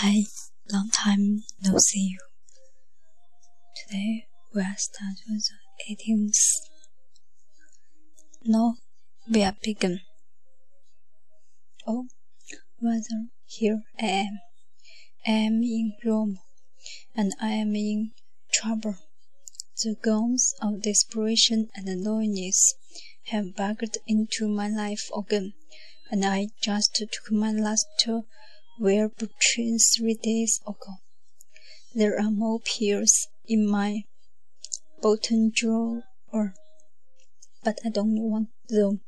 Hi, long time no see you. Today we are starting the 18th. Now we are begin. Oh, rather, here I am. I am in Rome, and I am in trouble. The guns of desperation and loneliness have bugged into my life again, and I just took my last Wellbutrin three days ago. There are more pills in my bottom drawer, but I don't want them.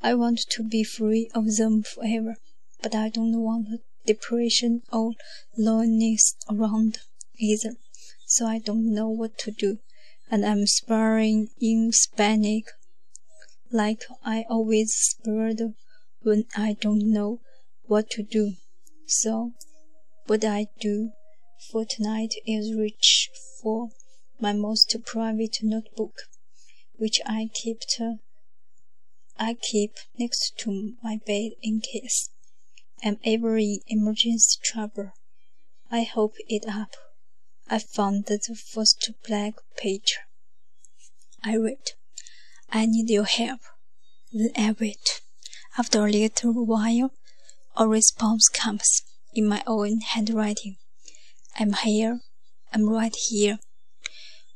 I want to be free of them forever, but I don't want depression or loneliness around either. So I don't know what to do, and I'm spiraling in panic, like I always spiral when I don't know what to do. So, what I do for tonight is reach for my most private notebook, which I kept uh, I keep next to my bed in case I'm ever in emergency trouble. I hope it up. I found the first black page. I read, I need your help. Then I wait. After a little while, a response comes in my own handwriting. I'm here. I'm right here.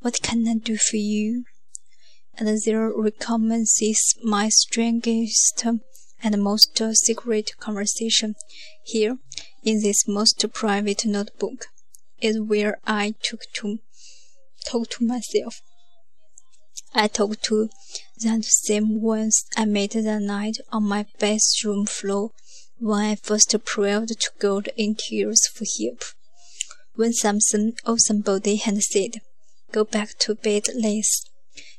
What can I do for you? And there recommences my strangest and most secret conversation. Here, in this most private notebook, is where I took to talk to myself. I talked to that same ones I met that night on my bathroom floor when I first prayed to God in tears for help. When something or somebody had said, Go back to bed, Liz.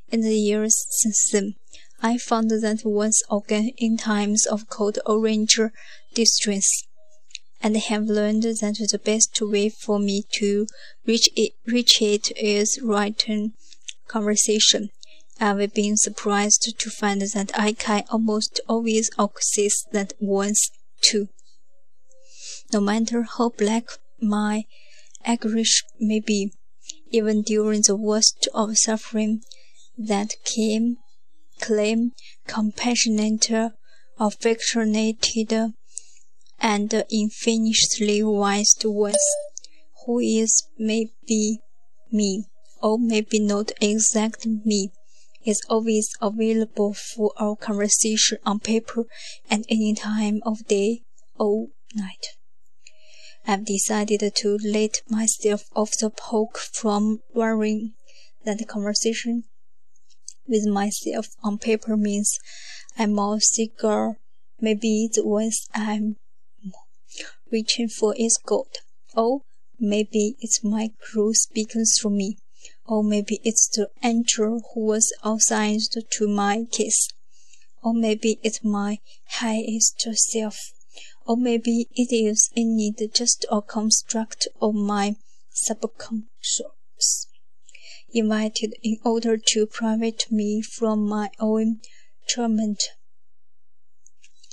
In the years since then, I found that once again in times of cold or ranger distress, and have learned that the best way for me to reach it, reach it is written conversation. I've been surprised to find that I can almost always access that once too. No matter how black my anguish may be, even during the worst of suffering, that came, claim compassionate, affectionate, and infinitely wise ones, who is maybe me, or maybe not exactly me, is always available for our conversation on paper at any time of day or night. I've decided to let myself off the hook from worrying that conversation with myself on paper means I'm more secure. Maybe the ones I'm reaching for is God, or maybe it's my Guru speaking through me. Or maybe it's the angel who was assigned to my case. Or maybe it's my highest self. Or maybe it is indeed just a construct of my subconscious, invited in order to prevent me from my own torment,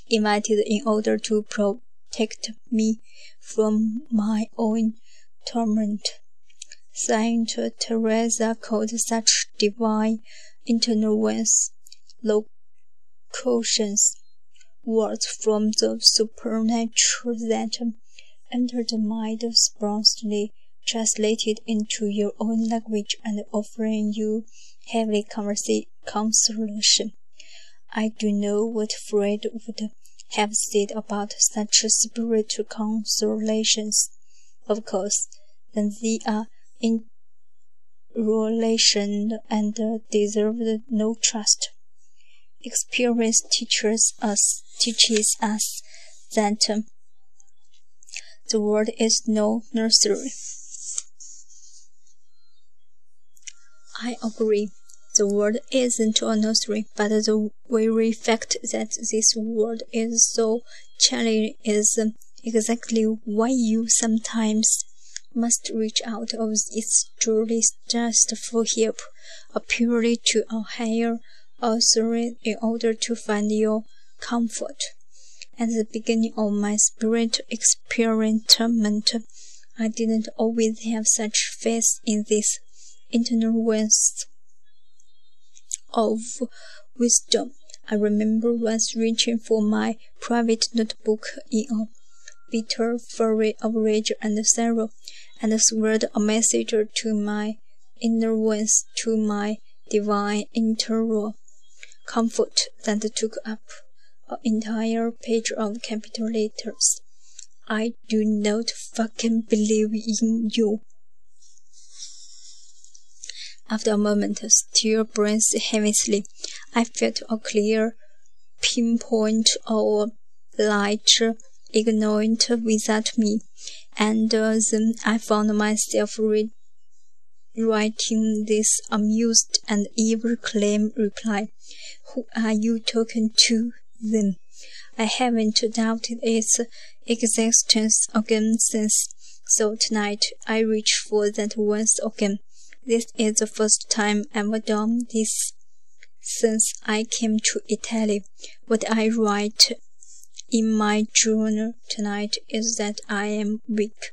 invited in order to protect me from my own torment. Saint Teresa called such divine interventions locutions, words from the supernatural that enter the mind spontaneously translated into your own language and offering you heavenly consolation. I do know what Freud would have said about such spiritual consolations. Of course, then they are in relation and deserved no trust. Experience teaches us teaches us that um, the world is no nursery. I agree. The world isn't a nursery, but the very fact that this world is so challenging is um, exactly why you sometimes must reach out of its journey just for help, appealing to a higher authority in order to find your comfort. At the beginning of my spiritual experiment, I didn't always have such faith in this internal wealth of wisdom. I remember once reaching for my private notebook in a bitter fury of rage and sorrow, and swore a message to my inner ones, to my divine internal comfort that took up an entire page of capital letters. I do not fucking believe in you. After a moment, still breathing heavily, I felt a clear pinpoint of light ignorant without me, and uh, then I found myself writing this amused and evil claim reply. Who are you talking to, then? I haven't doubted its existence again since, so tonight I reach for that once again. This is the first time I've done this since I came to Italy. What I write in my journal tonight is that I am weak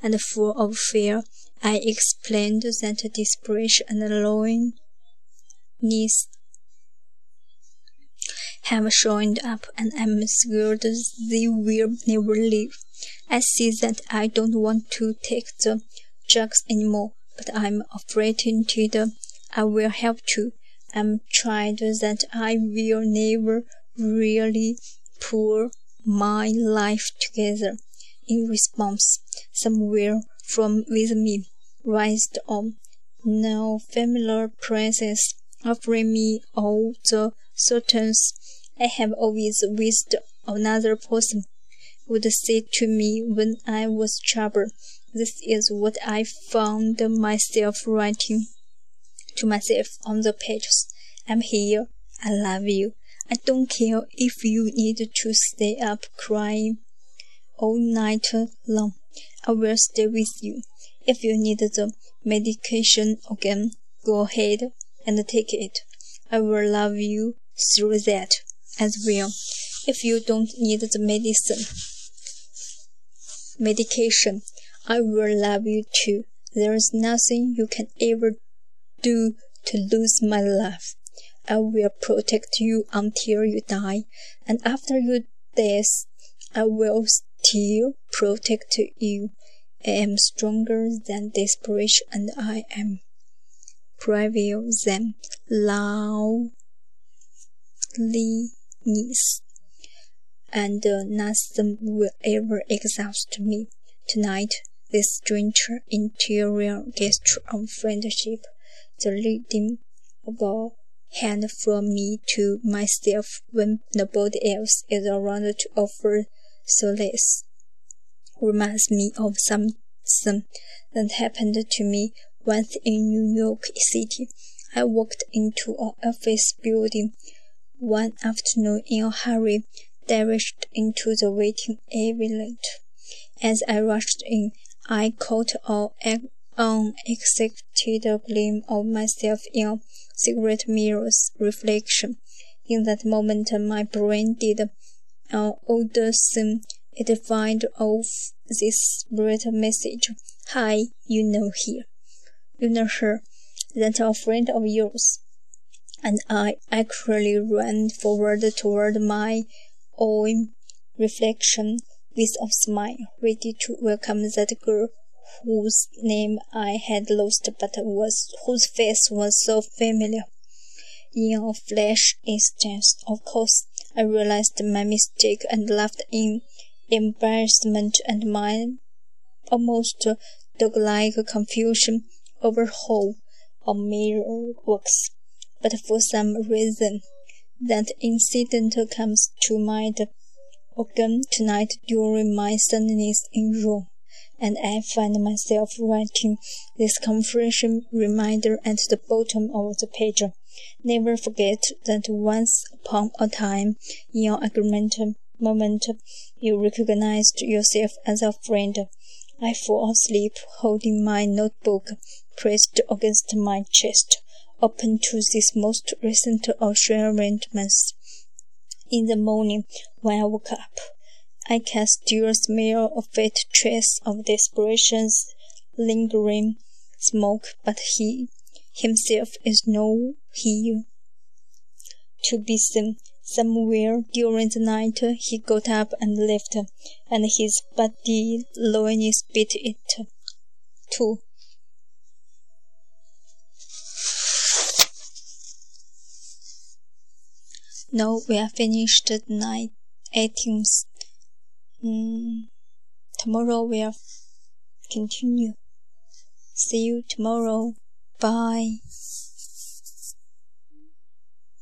and full of fear. I explained that desperation and loneliness have shown up and I'm scared they will never leave. I see that I don't want to take the drugs anymore but I'm afraid that I will have to. I'm tried that I will never really pull my life together. In response, somewhere from within me rised a no familiar presence offering me all the certainties I have always wished another person would say to me when I was troubled. This is what I found myself writing to myself on the pages. I'm here. I love you. I don't care if you need to stay up crying all night long. I will stay with you. If you need the medication again, go ahead and take it. I will love you through that as well. If you don't need the medicine, medication, I will love you too. There is nothing you can ever do to lose my love. I will protect you until you die, and after your death, I will still protect you. I am stronger than desperation, and I am braver than loneliness, and uh, nothing will ever exhaust me. Tonight, this strange interior gesture of friendship, the leading of a hand from me to myself when nobody else is around to offer solace, reminds me of something that happened to me once in New York City. I walked into an office building one afternoon in a hurry, dashed into the waiting elevator. As I rushed in, I caught an unexpected glimpse of myself in a cigarette mirror's reflection. In that moment, my brain did an odd thing. It fired off this bright message. Hi, you know here. You know her. That's a friend of yours. And I actually ran forward toward my own reflection with a smile, ready to welcome that girl whose name I had lost but was whose face was so familiar. In a flash instant, of course, I realized my mistake and laughed in embarrassment and my almost dog-like confusion over how a mirror works. But for some reason, that incident comes to mind again tonight during my sadness in Rome, and I find myself writing this confession reminder at the bottom of the page. Never forget that once upon a time, in your agreement moment, you recognized yourself as a friend. I fall asleep holding my notebook pressed against my chest, open to this most recent assurances In the morning, when I woke up, I can still smell a faint trace of desperation's lingering smoke, but he himself is no here to be seen. Somewhere during the night he got up and left, and his body loneliness beat it too. Now we are finished the night 18th. Mm, tomorrow we'll continue. See you tomorrow. Bye.